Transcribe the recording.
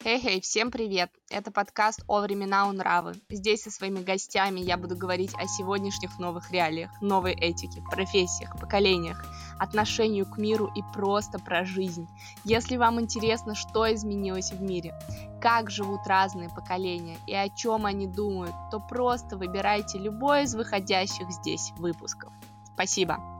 Хей-хей, всем привет! Это подкаст «О времена у нравы». Здесь со своими гостями я буду говорить о сегодняшних новых реалиях, новой этике, профессиях, поколениях, отношению к миру и просто про жизнь. Если вам интересно, что изменилось в мире, как живут разные поколения и о чем они думают, то просто выбирайте любой из выходящих здесь выпусков. Спасибо!